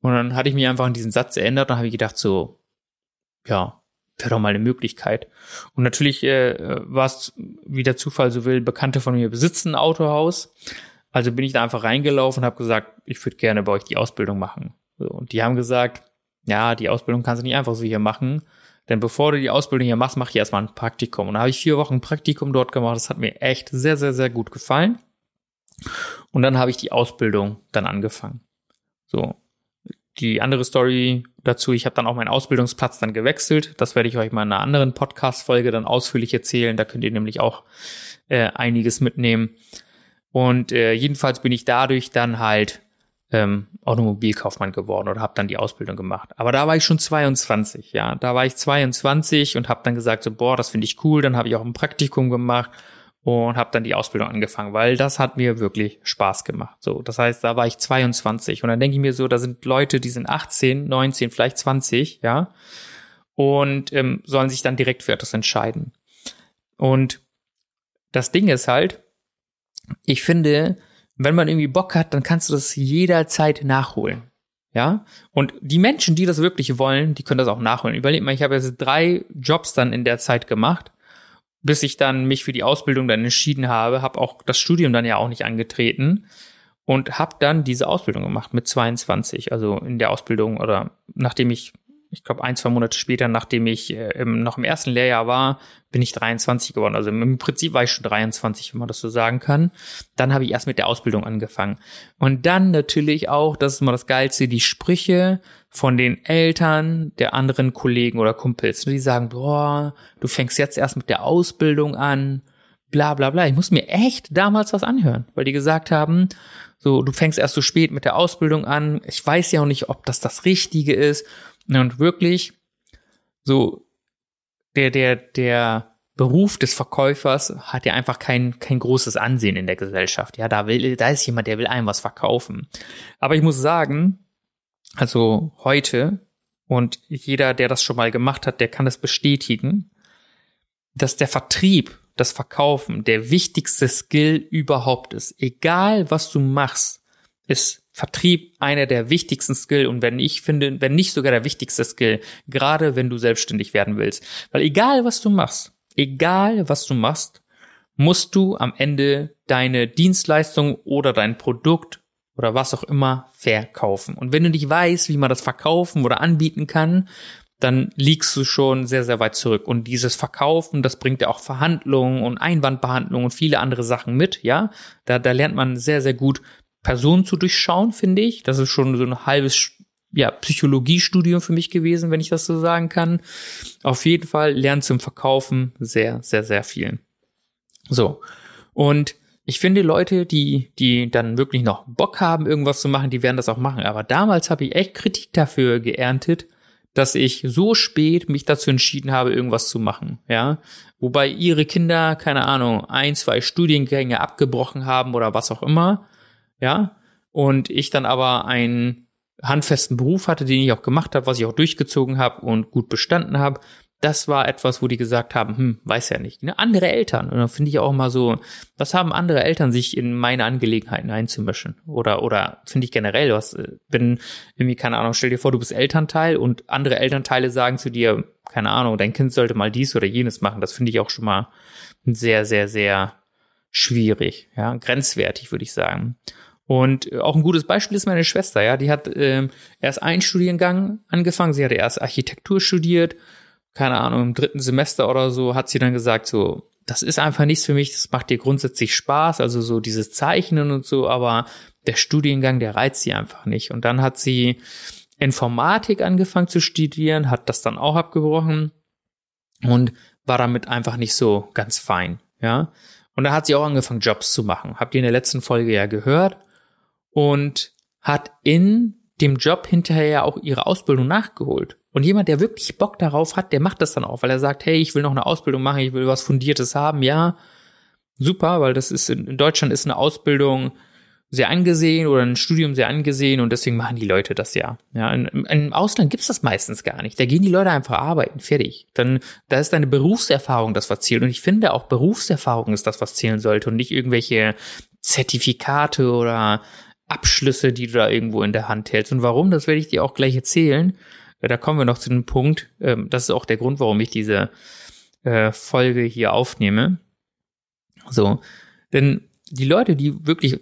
Und dann hatte ich mich einfach an diesen Satz erinnert und habe gedacht, so, ja, wäre doch mal eine Möglichkeit. Und natürlich äh, war es, wie der Zufall so will, Bekannte von mir besitzen ein Autohaus. Also bin ich da einfach reingelaufen und habe gesagt, ich würde gerne bei euch die Ausbildung machen. Und die haben gesagt, ja, die Ausbildung kannst du nicht einfach so hier machen. Denn bevor du die Ausbildung hier machst, mach ich erstmal ein Praktikum. Und da habe ich vier Wochen Praktikum dort gemacht. Das hat mir echt sehr, sehr, sehr gut gefallen. Und dann habe ich die Ausbildung dann angefangen. So. Die andere Story dazu, ich habe dann auch meinen Ausbildungsplatz dann gewechselt. Das werde ich euch mal in einer anderen Podcast-Folge dann ausführlich erzählen. Da könnt ihr nämlich auch äh, einiges mitnehmen. Und äh, jedenfalls bin ich dadurch dann halt ähm, Automobilkaufmann geworden oder habe dann die Ausbildung gemacht. Aber da war ich schon 22, ja. Da war ich 22 und habe dann gesagt, so, boah, das finde ich cool. Dann habe ich auch ein Praktikum gemacht und habe dann die Ausbildung angefangen, weil das hat mir wirklich Spaß gemacht. So, das heißt, da war ich 22 und dann denke ich mir so, da sind Leute, die sind 18, 19, vielleicht 20, ja, und ähm, sollen sich dann direkt für etwas entscheiden. Und das Ding ist halt, ich finde, wenn man irgendwie Bock hat, dann kannst du das jederzeit nachholen. Ja, und die Menschen, die das wirklich wollen, die können das auch nachholen. Überleg mal, ich habe jetzt drei Jobs dann in der Zeit gemacht bis ich dann mich für die Ausbildung dann entschieden habe, habe auch das Studium dann ja auch nicht angetreten und habe dann diese Ausbildung gemacht mit 22, also in der Ausbildung oder nachdem ich ich glaube, ein, zwei Monate später, nachdem ich äh, im, noch im ersten Lehrjahr war, bin ich 23 geworden. Also im Prinzip war ich schon 23, wenn man das so sagen kann. Dann habe ich erst mit der Ausbildung angefangen. Und dann natürlich auch, das ist immer das Geilste, die Sprüche von den Eltern der anderen Kollegen oder Kumpels. Die sagen, boah, du fängst jetzt erst mit der Ausbildung an, bla bla bla. Ich muss mir echt damals was anhören, weil die gesagt haben, so, du fängst erst so spät mit der Ausbildung an. Ich weiß ja auch nicht, ob das das Richtige ist. Und wirklich so der, der, der Beruf des Verkäufers hat ja einfach kein, kein großes Ansehen in der Gesellschaft. Ja, da will, da ist jemand, der will einem was verkaufen. Aber ich muss sagen, also heute, und jeder, der das schon mal gemacht hat, der kann das bestätigen, dass der Vertrieb, das Verkaufen der wichtigste Skill überhaupt ist. Egal was du machst, ist Vertrieb einer der wichtigsten Skill und wenn ich finde, wenn nicht sogar der wichtigste Skill, gerade wenn du selbstständig werden willst. Weil egal was du machst, egal was du machst, musst du am Ende deine Dienstleistung oder dein Produkt oder was auch immer verkaufen. Und wenn du nicht weißt, wie man das verkaufen oder anbieten kann, dann liegst du schon sehr, sehr weit zurück. Und dieses Verkaufen, das bringt ja auch Verhandlungen und Einwandbehandlungen und viele andere Sachen mit, ja. Da, da lernt man sehr, sehr gut, Personen zu durchschauen, finde ich. Das ist schon so ein halbes ja, Psychologiestudium für mich gewesen, wenn ich das so sagen kann. Auf jeden Fall lernt zum Verkaufen sehr, sehr, sehr viel. So. Und ich finde Leute, die, die dann wirklich noch Bock haben, irgendwas zu machen, die werden das auch machen. Aber damals habe ich echt Kritik dafür geerntet, dass ich so spät mich dazu entschieden habe, irgendwas zu machen, ja. Wobei ihre Kinder, keine Ahnung, ein, zwei Studiengänge abgebrochen haben oder was auch immer ja, und ich dann aber einen handfesten Beruf hatte, den ich auch gemacht habe, was ich auch durchgezogen habe und gut bestanden habe. Das war etwas, wo die gesagt haben, hm, weiß ja nicht. Ne? Andere Eltern. Und dann finde ich auch mal so, was haben andere Eltern, sich in meine Angelegenheiten einzumischen? Oder, oder finde ich generell, was, wenn irgendwie, keine Ahnung, stell dir vor, du bist Elternteil und andere Elternteile sagen zu dir, keine Ahnung, dein Kind sollte mal dies oder jenes machen. Das finde ich auch schon mal sehr, sehr, sehr schwierig, ja, grenzwertig, würde ich sagen. Und auch ein gutes Beispiel ist meine Schwester, ja, die hat ähm, erst einen Studiengang angefangen, sie hatte erst Architektur studiert, keine Ahnung, im dritten Semester oder so, hat sie dann gesagt, so, das ist einfach nichts für mich, das macht dir grundsätzlich Spaß, also so dieses Zeichnen und so, aber der Studiengang, der reizt sie einfach nicht. Und dann hat sie Informatik angefangen zu studieren, hat das dann auch abgebrochen und war damit einfach nicht so ganz fein, ja. Und da hat sie auch angefangen, Jobs zu machen. Habt ihr in der letzten Folge ja gehört und hat in dem Job hinterher auch ihre Ausbildung nachgeholt. Und jemand, der wirklich Bock darauf hat, der macht das dann auch, weil er sagt, hey, ich will noch eine Ausbildung machen, ich will was Fundiertes haben, ja, super, weil das ist in, Deutschland ist eine Ausbildung sehr angesehen oder ein Studium sehr angesehen und deswegen machen die Leute das ja. Ja, im Ausland gibt's das meistens gar nicht. Da gehen die Leute einfach arbeiten, fertig. Dann da ist deine Berufserfahrung das, was zählt. Und ich finde auch Berufserfahrung ist das, was zählen sollte und nicht irgendwelche Zertifikate oder Abschlüsse, die du da irgendwo in der Hand hältst. Und warum, das werde ich dir auch gleich erzählen. Äh, da kommen wir noch zu dem Punkt. Ähm, das ist auch der Grund, warum ich diese äh, Folge hier aufnehme. So, denn die Leute, die wirklich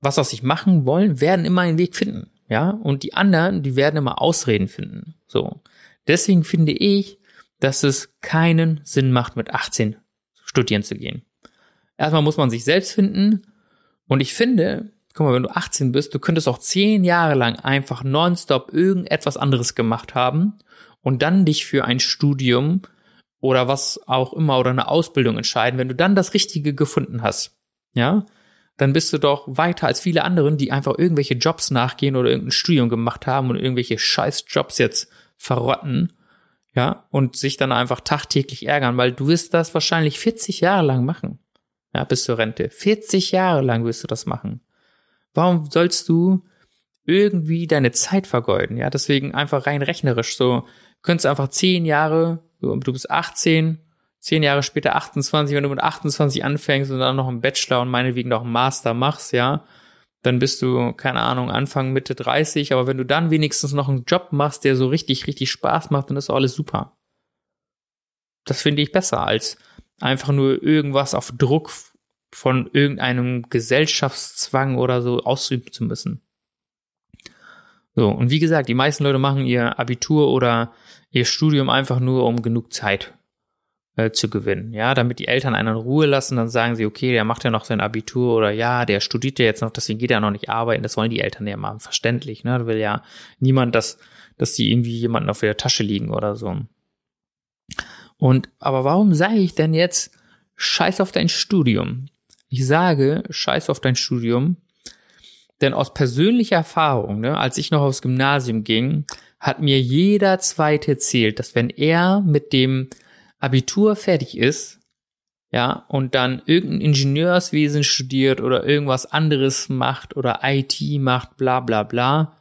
was aus sich machen wollen, werden immer einen Weg finden. Ja, und die anderen, die werden immer Ausreden finden. So. Deswegen finde ich, dass es keinen Sinn macht, mit 18 studieren zu gehen. Erstmal muss man sich selbst finden. Und ich finde, guck mal, wenn du 18 bist, du könntest auch 10 Jahre lang einfach nonstop irgendetwas anderes gemacht haben und dann dich für ein Studium oder was auch immer oder eine Ausbildung entscheiden, wenn du dann das Richtige gefunden hast. Ja, dann bist du doch weiter als viele anderen, die einfach irgendwelche Jobs nachgehen oder irgendein Studium gemacht haben und irgendwelche Scheiß-Jobs jetzt verrotten, ja, und sich dann einfach tagtäglich ärgern, weil du wirst das wahrscheinlich 40 Jahre lang machen. Ja, bis zur Rente. 40 Jahre lang wirst du das machen. Warum sollst du irgendwie deine Zeit vergeuden? Ja, deswegen einfach rein rechnerisch so. könntest einfach zehn Jahre, du bist 18, zehn Jahre später 28, wenn du mit 28 anfängst und dann noch einen Bachelor und meinetwegen noch einen Master machst, ja, dann bist du, keine Ahnung, Anfang, Mitte 30, aber wenn du dann wenigstens noch einen Job machst, der so richtig, richtig Spaß macht, dann ist alles super. Das finde ich besser als einfach nur irgendwas auf Druck von irgendeinem Gesellschaftszwang oder so ausüben zu müssen. So, und wie gesagt, die meisten Leute machen ihr Abitur oder ihr Studium einfach nur, um genug Zeit äh, zu gewinnen. Ja, damit die Eltern einen in Ruhe lassen, dann sagen sie, okay, der macht ja noch sein Abitur oder ja, der studiert ja jetzt noch, deswegen geht er noch nicht arbeiten. Das wollen die Eltern ja machen, verständlich. Ne? Da will ja niemand, dass, dass die irgendwie jemanden auf der Tasche liegen oder so. Und, aber warum sage ich denn jetzt, scheiß auf dein Studium? Ich sage, scheiß auf dein Studium, denn aus persönlicher Erfahrung, ne, als ich noch aufs Gymnasium ging, hat mir jeder Zweite erzählt, dass wenn er mit dem Abitur fertig ist, ja, und dann irgendein Ingenieurswesen studiert oder irgendwas anderes macht oder IT macht, bla bla bla,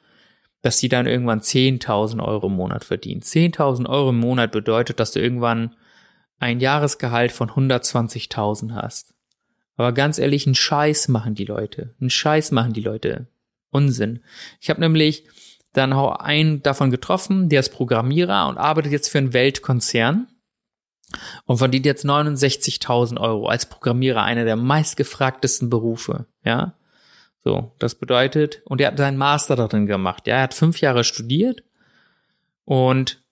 dass sie dann irgendwann 10.000 Euro im Monat verdient. 10.000 Euro im Monat bedeutet, dass du irgendwann ein Jahresgehalt von 120.000 hast. Aber ganz ehrlich, einen Scheiß machen die Leute. Einen Scheiß machen die Leute. Unsinn. Ich habe nämlich dann auch einen davon getroffen, der ist Programmierer und arbeitet jetzt für einen Weltkonzern und verdient jetzt 69.000 Euro als Programmierer, einer der meistgefragtesten Berufe, ja. So, das bedeutet, und er hat seinen Master darin gemacht, ja, er hat fünf Jahre studiert und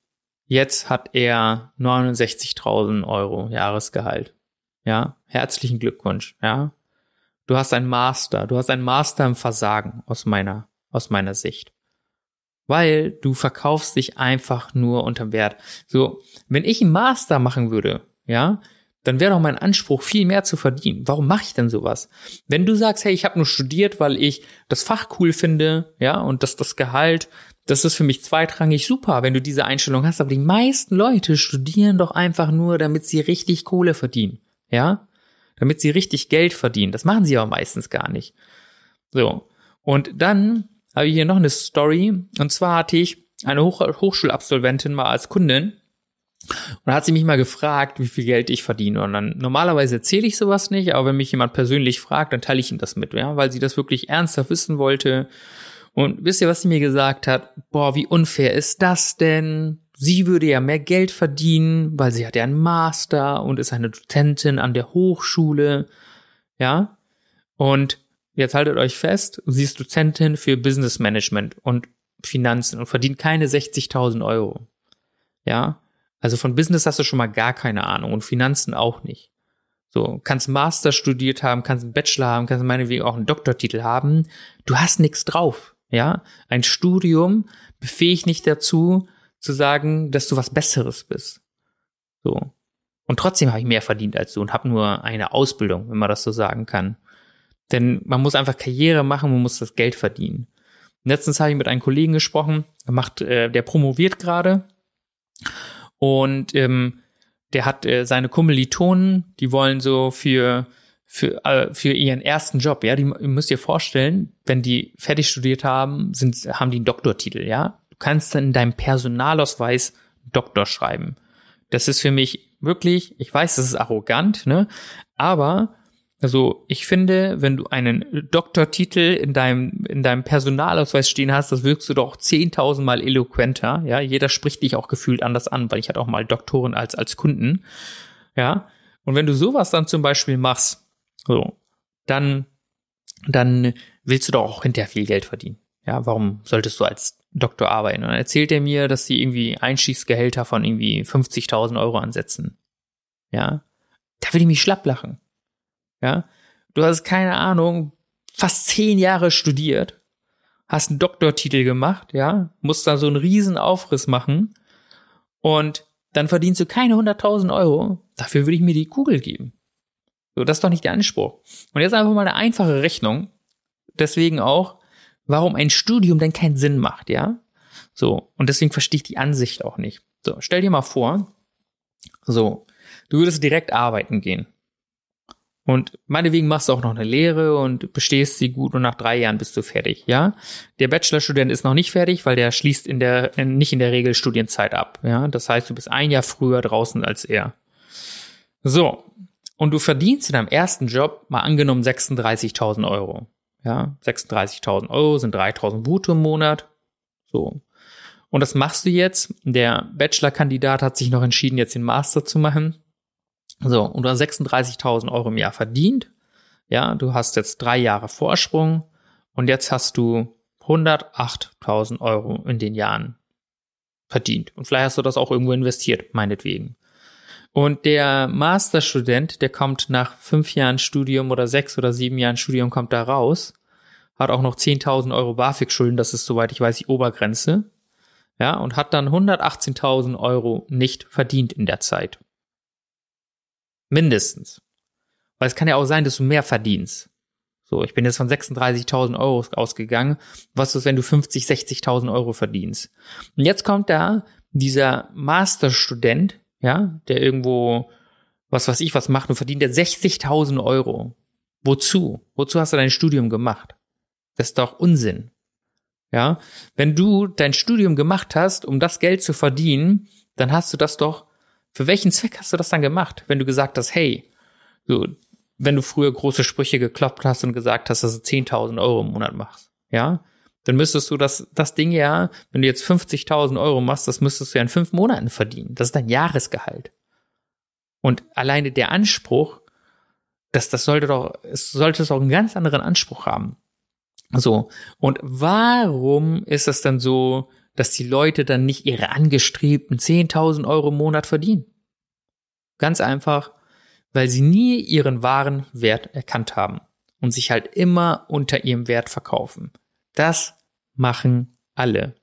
jetzt hat er 69.000 Euro Jahresgehalt. Ja, herzlichen Glückwunsch, ja. Du hast ein Master, du hast ein Master im Versagen aus meiner, aus meiner Sicht. Weil du verkaufst dich einfach nur unterm Wert. So, wenn ich einen Master machen würde, ja, dann wäre doch mein Anspruch, viel mehr zu verdienen. Warum mache ich denn sowas? Wenn du sagst, hey, ich habe nur studiert, weil ich das Fach cool finde, ja, und dass das Gehalt, das ist für mich zweitrangig super, wenn du diese Einstellung hast. Aber die meisten Leute studieren doch einfach nur, damit sie richtig Kohle verdienen, ja, damit sie richtig Geld verdienen. Das machen sie aber meistens gar nicht. So. Und dann habe ich hier noch eine Story. Und zwar hatte ich eine Hoch Hochschulabsolventin mal als Kundin und hat sie mich mal gefragt, wie viel Geld ich verdiene. Und dann normalerweise erzähle ich sowas nicht, aber wenn mich jemand persönlich fragt, dann teile ich ihm das mit, ja, weil sie das wirklich ernsthaft wissen wollte. Und wisst ihr, was sie mir gesagt hat? Boah, wie unfair ist das denn? Sie würde ja mehr Geld verdienen, weil sie hat ja einen Master und ist eine Dozentin an der Hochschule. Ja? Und jetzt haltet euch fest, sie ist Dozentin für Business Management und Finanzen und verdient keine 60.000 Euro. Ja? Also von Business hast du schon mal gar keine Ahnung und Finanzen auch nicht. So, kannst Master studiert haben, kannst einen Bachelor haben, kannst meinetwegen auch einen Doktortitel haben. Du hast nichts drauf, ja? Ein Studium befähigt nicht dazu, zu sagen, dass du was Besseres bist. So. Und trotzdem habe ich mehr verdient als du und habe nur eine Ausbildung, wenn man das so sagen kann. Denn man muss einfach Karriere machen, man muss das Geld verdienen. Letztens habe ich mit einem Kollegen gesprochen, der macht, äh, der promoviert gerade und ähm, der hat äh, seine Kommilitonen, die wollen so für für, äh, für ihren ersten Job, ja, die ihr müsst ihr vorstellen, wenn die fertig studiert haben, sind, haben die einen Doktortitel, ja. Du kannst dann in deinem Personalausweis Doktor schreiben. Das ist für mich wirklich, ich weiß, das ist arrogant, ne, aber also ich finde, wenn du einen Doktortitel in deinem, in deinem Personalausweis stehen hast, das wirkst du doch zehntausendmal eloquenter. Ja, jeder spricht dich auch gefühlt anders an, weil ich hatte auch mal Doktoren als, als Kunden. Ja, und wenn du sowas dann zum Beispiel machst, so, dann, dann willst du doch auch hinterher viel Geld verdienen. Ja, warum solltest du als Doktor arbeiten? Und dann erzählt er mir, dass sie irgendwie Einstiegsgehälter von irgendwie 50.000 Euro ansetzen. Ja, da würde ich mich schlapp lachen. Ja, du hast keine Ahnung, fast zehn Jahre studiert, hast einen Doktortitel gemacht, ja, musst da so einen riesen Aufriss machen und dann verdienst du keine 100.000 Euro. Dafür würde ich mir die Kugel geben. So, das ist doch nicht der Anspruch. Und jetzt einfach mal eine einfache Rechnung. Deswegen auch, warum ein Studium denn keinen Sinn macht, ja? So. Und deswegen verstehe ich die Ansicht auch nicht. So, stell dir mal vor, so, du würdest direkt arbeiten gehen. Und meinetwegen machst du auch noch eine Lehre und bestehst sie gut und nach drei Jahren bist du fertig, ja? Der Bachelorstudent ist noch nicht fertig, weil der schließt in der, nicht in der Regel Studienzeit ab, ja? Das heißt, du bist ein Jahr früher draußen als er. So. Und du verdienst in deinem ersten Job mal angenommen 36.000 Euro. Ja? 36.000 Euro sind 3.000 brutto im Monat. So. Und das machst du jetzt. Der Bachelorkandidat hat sich noch entschieden, jetzt den Master zu machen. So, und du hast 36.000 Euro im Jahr verdient. Ja, du hast jetzt drei Jahre Vorsprung und jetzt hast du 108.000 Euro in den Jahren verdient. Und vielleicht hast du das auch irgendwo investiert, meinetwegen. Und der Masterstudent, der kommt nach fünf Jahren Studium oder sechs oder sieben Jahren Studium, kommt da raus, hat auch noch 10.000 Euro BAföG-Schulden, das ist, soweit ich weiß, die Obergrenze. Ja, und hat dann 118.000 Euro nicht verdient in der Zeit. Mindestens. Weil es kann ja auch sein, dass du mehr verdienst. So, ich bin jetzt von 36.000 Euro ausgegangen. Was ist, wenn du 50, 60.000 Euro verdienst? Und jetzt kommt da dieser Masterstudent, ja, der irgendwo, was weiß ich, was macht und verdient der 60.000 Euro. Wozu? Wozu hast du dein Studium gemacht? Das ist doch Unsinn. Ja, wenn du dein Studium gemacht hast, um das Geld zu verdienen, dann hast du das doch, für welchen Zweck hast du das dann gemacht? Wenn du gesagt hast, hey, so, wenn du früher große Sprüche gekloppt hast und gesagt hast, dass du 10.000 Euro im Monat machst, ja, dann müsstest du das, das Ding ja, wenn du jetzt 50.000 Euro machst, das müsstest du ja in fünf Monaten verdienen. Das ist dein Jahresgehalt. Und alleine der Anspruch, das, das sollte doch, es sollte doch einen ganz anderen Anspruch haben. So. Und warum ist es dann so, dass die Leute dann nicht ihre angestrebten 10.000 Euro im Monat verdienen? Ganz einfach, weil sie nie ihren wahren Wert erkannt haben und sich halt immer unter ihrem Wert verkaufen. Das machen alle.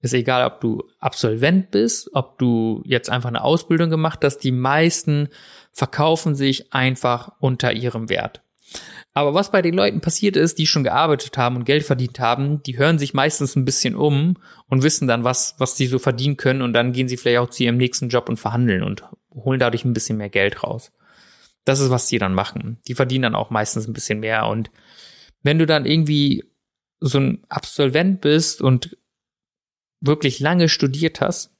Ist egal, ob du Absolvent bist, ob du jetzt einfach eine Ausbildung gemacht hast, die meisten verkaufen sich einfach unter ihrem Wert. Aber was bei den Leuten passiert ist, die schon gearbeitet haben und Geld verdient haben, die hören sich meistens ein bisschen um und wissen dann, was, was sie so verdienen können und dann gehen sie vielleicht auch zu ihrem nächsten Job und verhandeln und holen dadurch ein bisschen mehr Geld raus. Das ist, was die dann machen. Die verdienen dann auch meistens ein bisschen mehr. Und wenn du dann irgendwie so ein Absolvent bist und wirklich lange studiert hast,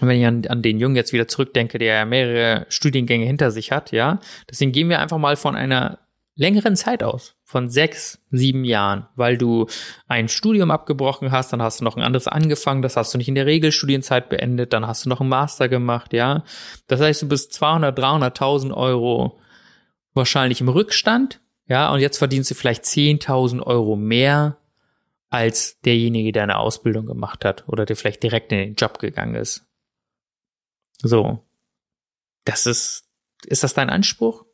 wenn ich an, an den Jungen jetzt wieder zurückdenke, der mehrere Studiengänge hinter sich hat, ja, deswegen gehen wir einfach mal von einer längeren Zeit aus, von sechs, sieben Jahren, weil du ein Studium abgebrochen hast, dann hast du noch ein anderes angefangen, das hast du nicht in der Regelstudienzeit beendet, dann hast du noch einen Master gemacht, ja. Das heißt, du bist 200, 300.000 Euro wahrscheinlich im Rückstand, ja, und jetzt verdienst du vielleicht 10.000 Euro mehr als derjenige, der eine Ausbildung gemacht hat oder der vielleicht direkt in den Job gegangen ist. So. Das ist, ist das dein Anspruch?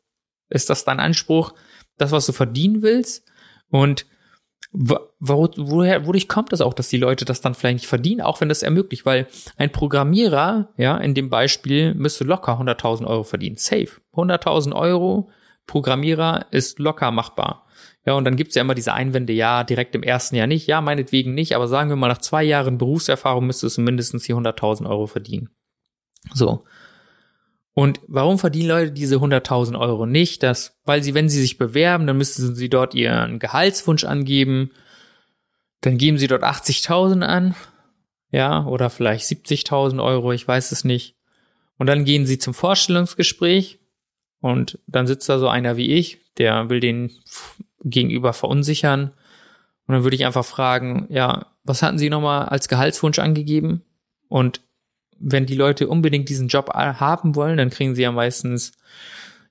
Ist das dein Anspruch, das, was du verdienen willst? Und wo, woher, wodurch kommt das auch, dass die Leute das dann vielleicht nicht verdienen, auch wenn das ermöglicht? Weil ein Programmierer, ja, in dem Beispiel müsste locker 100.000 Euro verdienen. Safe. 100.000 Euro Programmierer ist locker machbar. Ja, und dann gibt's ja immer diese Einwände, ja, direkt im ersten Jahr nicht, ja, meinetwegen nicht, aber sagen wir mal, nach zwei Jahren Berufserfahrung müsstest du mindestens die 100.000 Euro verdienen. So. Und warum verdienen Leute diese 100.000 Euro nicht? Das, weil sie, wenn sie sich bewerben, dann müssen sie dort ihren Gehaltswunsch angeben. Dann geben sie dort 80.000 an. Ja, oder vielleicht 70.000 Euro, ich weiß es nicht. Und dann gehen sie zum Vorstellungsgespräch. Und dann sitzt da so einer wie ich, der will den gegenüber verunsichern. Und dann würde ich einfach fragen, ja, was hatten Sie nochmal als Gehaltswunsch angegeben? Und wenn die Leute unbedingt diesen Job haben wollen, dann kriegen sie ja meistens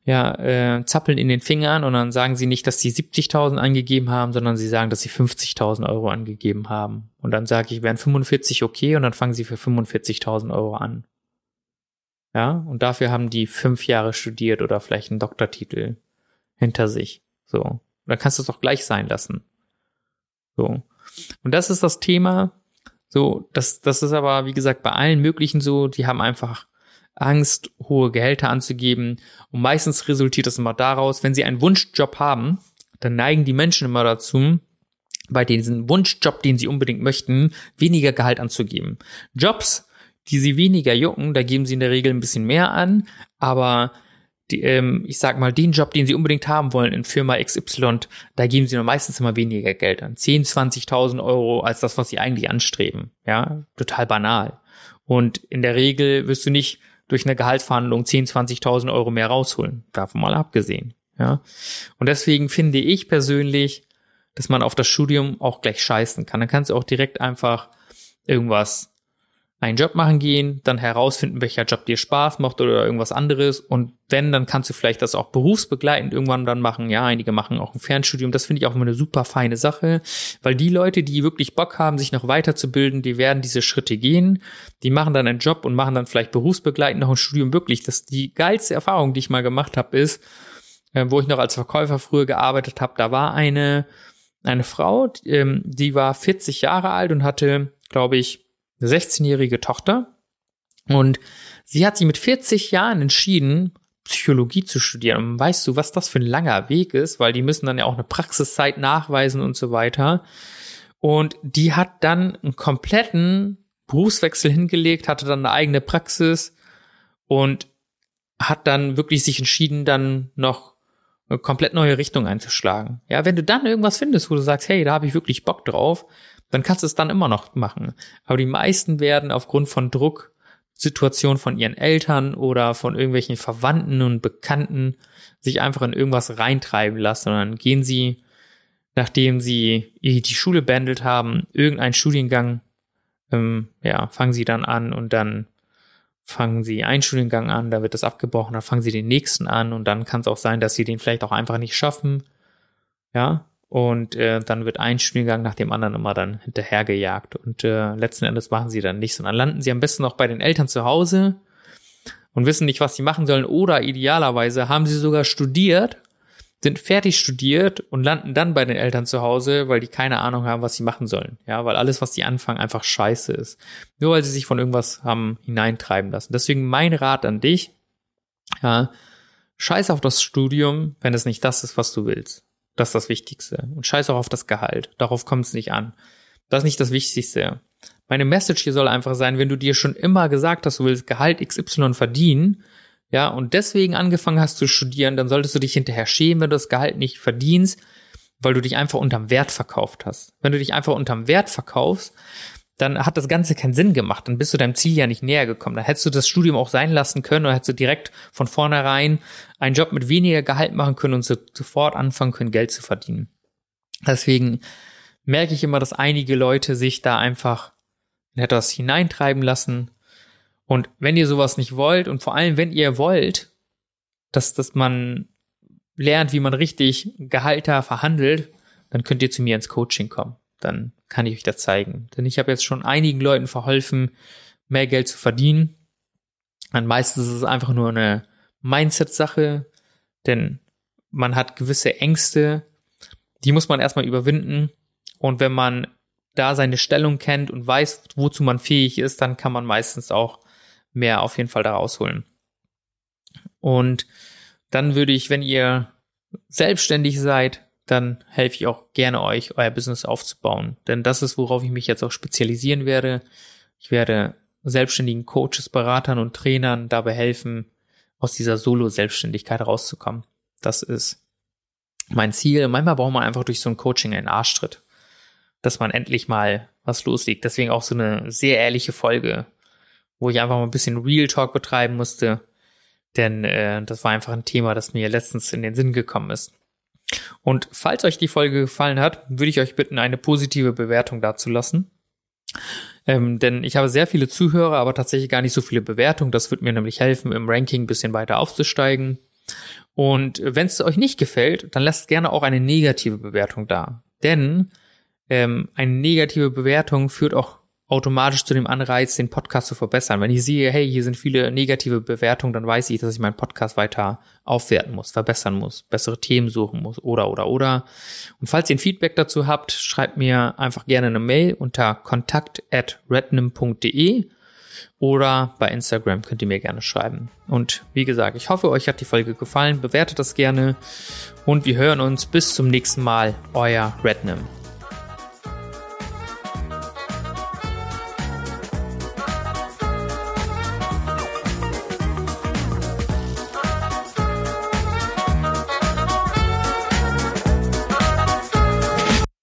ja, äh, Zappeln in den Fingern und dann sagen sie nicht, dass sie 70.000 angegeben haben, sondern sie sagen, dass sie 50.000 Euro angegeben haben. Und dann sage ich, wären 45 okay und dann fangen sie für 45.000 Euro an. Ja, und dafür haben die fünf Jahre studiert oder vielleicht einen Doktortitel hinter sich. So. Dann kannst du es doch gleich sein lassen. So. Und das ist das Thema, so, das, das ist aber, wie gesagt, bei allen möglichen so, die haben einfach Angst, hohe Gehälter anzugeben. Und meistens resultiert das immer daraus, wenn sie einen Wunschjob haben, dann neigen die Menschen immer dazu, bei diesem Wunschjob, den sie unbedingt möchten, weniger Gehalt anzugeben. Jobs, die sie weniger jucken, da geben sie in der Regel ein bisschen mehr an, aber die, ähm, ich sag mal, den Job, den sie unbedingt haben wollen in Firma XY, da geben sie nur meistens immer weniger Geld an. 10, 20.000 Euro als das, was sie eigentlich anstreben. Ja, total banal. Und in der Regel wirst du nicht durch eine Gehaltsverhandlung 10, 20.000 Euro mehr rausholen. Davon mal abgesehen. Ja. Und deswegen finde ich persönlich, dass man auf das Studium auch gleich scheißen kann. Dann kannst du auch direkt einfach irgendwas einen Job machen gehen, dann herausfinden, welcher Job dir Spaß macht oder irgendwas anderes. Und wenn, dann kannst du vielleicht das auch berufsbegleitend irgendwann dann machen. Ja, einige machen auch ein Fernstudium. Das finde ich auch immer eine super feine Sache, weil die Leute, die wirklich Bock haben, sich noch weiterzubilden, die werden diese Schritte gehen. Die machen dann einen Job und machen dann vielleicht berufsbegleitend noch ein Studium. Wirklich, das die geilste Erfahrung, die ich mal gemacht habe, ist, äh, wo ich noch als Verkäufer früher gearbeitet habe. Da war eine eine Frau, ähm, die war 40 Jahre alt und hatte, glaube ich, eine 16-jährige Tochter. Und sie hat sich mit 40 Jahren entschieden, Psychologie zu studieren. Und weißt du, was das für ein langer Weg ist? Weil die müssen dann ja auch eine Praxiszeit nachweisen und so weiter. Und die hat dann einen kompletten Berufswechsel hingelegt, hatte dann eine eigene Praxis und hat dann wirklich sich entschieden, dann noch eine komplett neue Richtung einzuschlagen. Ja, wenn du dann irgendwas findest, wo du sagst, hey, da habe ich wirklich Bock drauf, dann kannst du es dann immer noch machen. Aber die meisten werden aufgrund von Drucksituationen von ihren Eltern oder von irgendwelchen Verwandten und Bekannten sich einfach in irgendwas reintreiben lassen. Und dann gehen sie, nachdem sie die Schule beendelt haben, irgendeinen Studiengang, ähm, ja, fangen sie dann an und dann fangen sie einen Studiengang an, da wird das abgebrochen, dann fangen sie den nächsten an und dann kann es auch sein, dass sie den vielleicht auch einfach nicht schaffen. Ja, und äh, dann wird ein Studiengang nach dem anderen immer dann hinterhergejagt. Und äh, letzten Endes machen sie dann nichts. Und dann landen sie am besten noch bei den Eltern zu Hause und wissen nicht, was sie machen sollen. Oder idealerweise haben sie sogar studiert, sind fertig studiert und landen dann bei den Eltern zu Hause, weil die keine Ahnung haben, was sie machen sollen. Ja, weil alles, was sie anfangen, einfach scheiße ist. Nur weil sie sich von irgendwas haben hineintreiben lassen. Deswegen mein Rat an dich, ja, scheiß auf das Studium, wenn es nicht das ist, was du willst. Das ist das Wichtigste. Und scheiß auch auf das Gehalt. Darauf kommt es nicht an. Das ist nicht das Wichtigste. Meine Message hier soll einfach sein, wenn du dir schon immer gesagt hast, du willst Gehalt XY verdienen, ja, und deswegen angefangen hast zu studieren, dann solltest du dich hinterher schämen, wenn du das Gehalt nicht verdienst, weil du dich einfach unterm Wert verkauft hast. Wenn du dich einfach unterm Wert verkaufst, dann hat das Ganze keinen Sinn gemacht. Dann bist du deinem Ziel ja nicht näher gekommen. Dann hättest du das Studium auch sein lassen können oder hättest du direkt von vornherein einen Job mit weniger Gehalt machen können und so, sofort anfangen können, Geld zu verdienen. Deswegen merke ich immer, dass einige Leute sich da einfach in etwas hineintreiben lassen. Und wenn ihr sowas nicht wollt und vor allem, wenn ihr wollt, dass, dass man lernt, wie man richtig Gehalter verhandelt, dann könnt ihr zu mir ins Coaching kommen. Dann kann ich euch das zeigen. Denn ich habe jetzt schon einigen Leuten verholfen, mehr Geld zu verdienen. Und meistens ist es einfach nur eine Mindset-Sache, denn man hat gewisse Ängste, die muss man erstmal überwinden. Und wenn man da seine Stellung kennt und weiß, wozu man fähig ist, dann kann man meistens auch mehr auf jeden Fall da rausholen. Und dann würde ich, wenn ihr selbstständig seid, dann helfe ich auch gerne euch, euer Business aufzubauen. Denn das ist, worauf ich mich jetzt auch spezialisieren werde. Ich werde selbstständigen Coaches, Beratern und Trainern dabei helfen, aus dieser Solo-Selbstständigkeit rauszukommen. Das ist mein Ziel. Manchmal braucht man einfach durch so ein Coaching einen Arschtritt, dass man endlich mal was loslegt. Deswegen auch so eine sehr ehrliche Folge, wo ich einfach mal ein bisschen Real Talk betreiben musste. Denn äh, das war einfach ein Thema, das mir letztens in den Sinn gekommen ist. Und falls euch die Folge gefallen hat, würde ich euch bitten, eine positive Bewertung dazulassen. Ähm, denn ich habe sehr viele Zuhörer, aber tatsächlich gar nicht so viele Bewertungen. Das wird mir nämlich helfen, im Ranking ein bisschen weiter aufzusteigen. Und wenn es euch nicht gefällt, dann lasst gerne auch eine negative Bewertung da. Denn ähm, eine negative Bewertung führt auch automatisch zu dem Anreiz, den Podcast zu verbessern. Wenn ich sehe, hey, hier sind viele negative Bewertungen, dann weiß ich, dass ich meinen Podcast weiter aufwerten muss, verbessern muss, bessere Themen suchen muss oder oder oder. Und falls ihr ein Feedback dazu habt, schreibt mir einfach gerne eine Mail unter kontakt at rednum.de oder bei Instagram könnt ihr mir gerne schreiben. Und wie gesagt, ich hoffe, euch hat die Folge gefallen. Bewertet das gerne und wir hören uns bis zum nächsten Mal. Euer Rednum.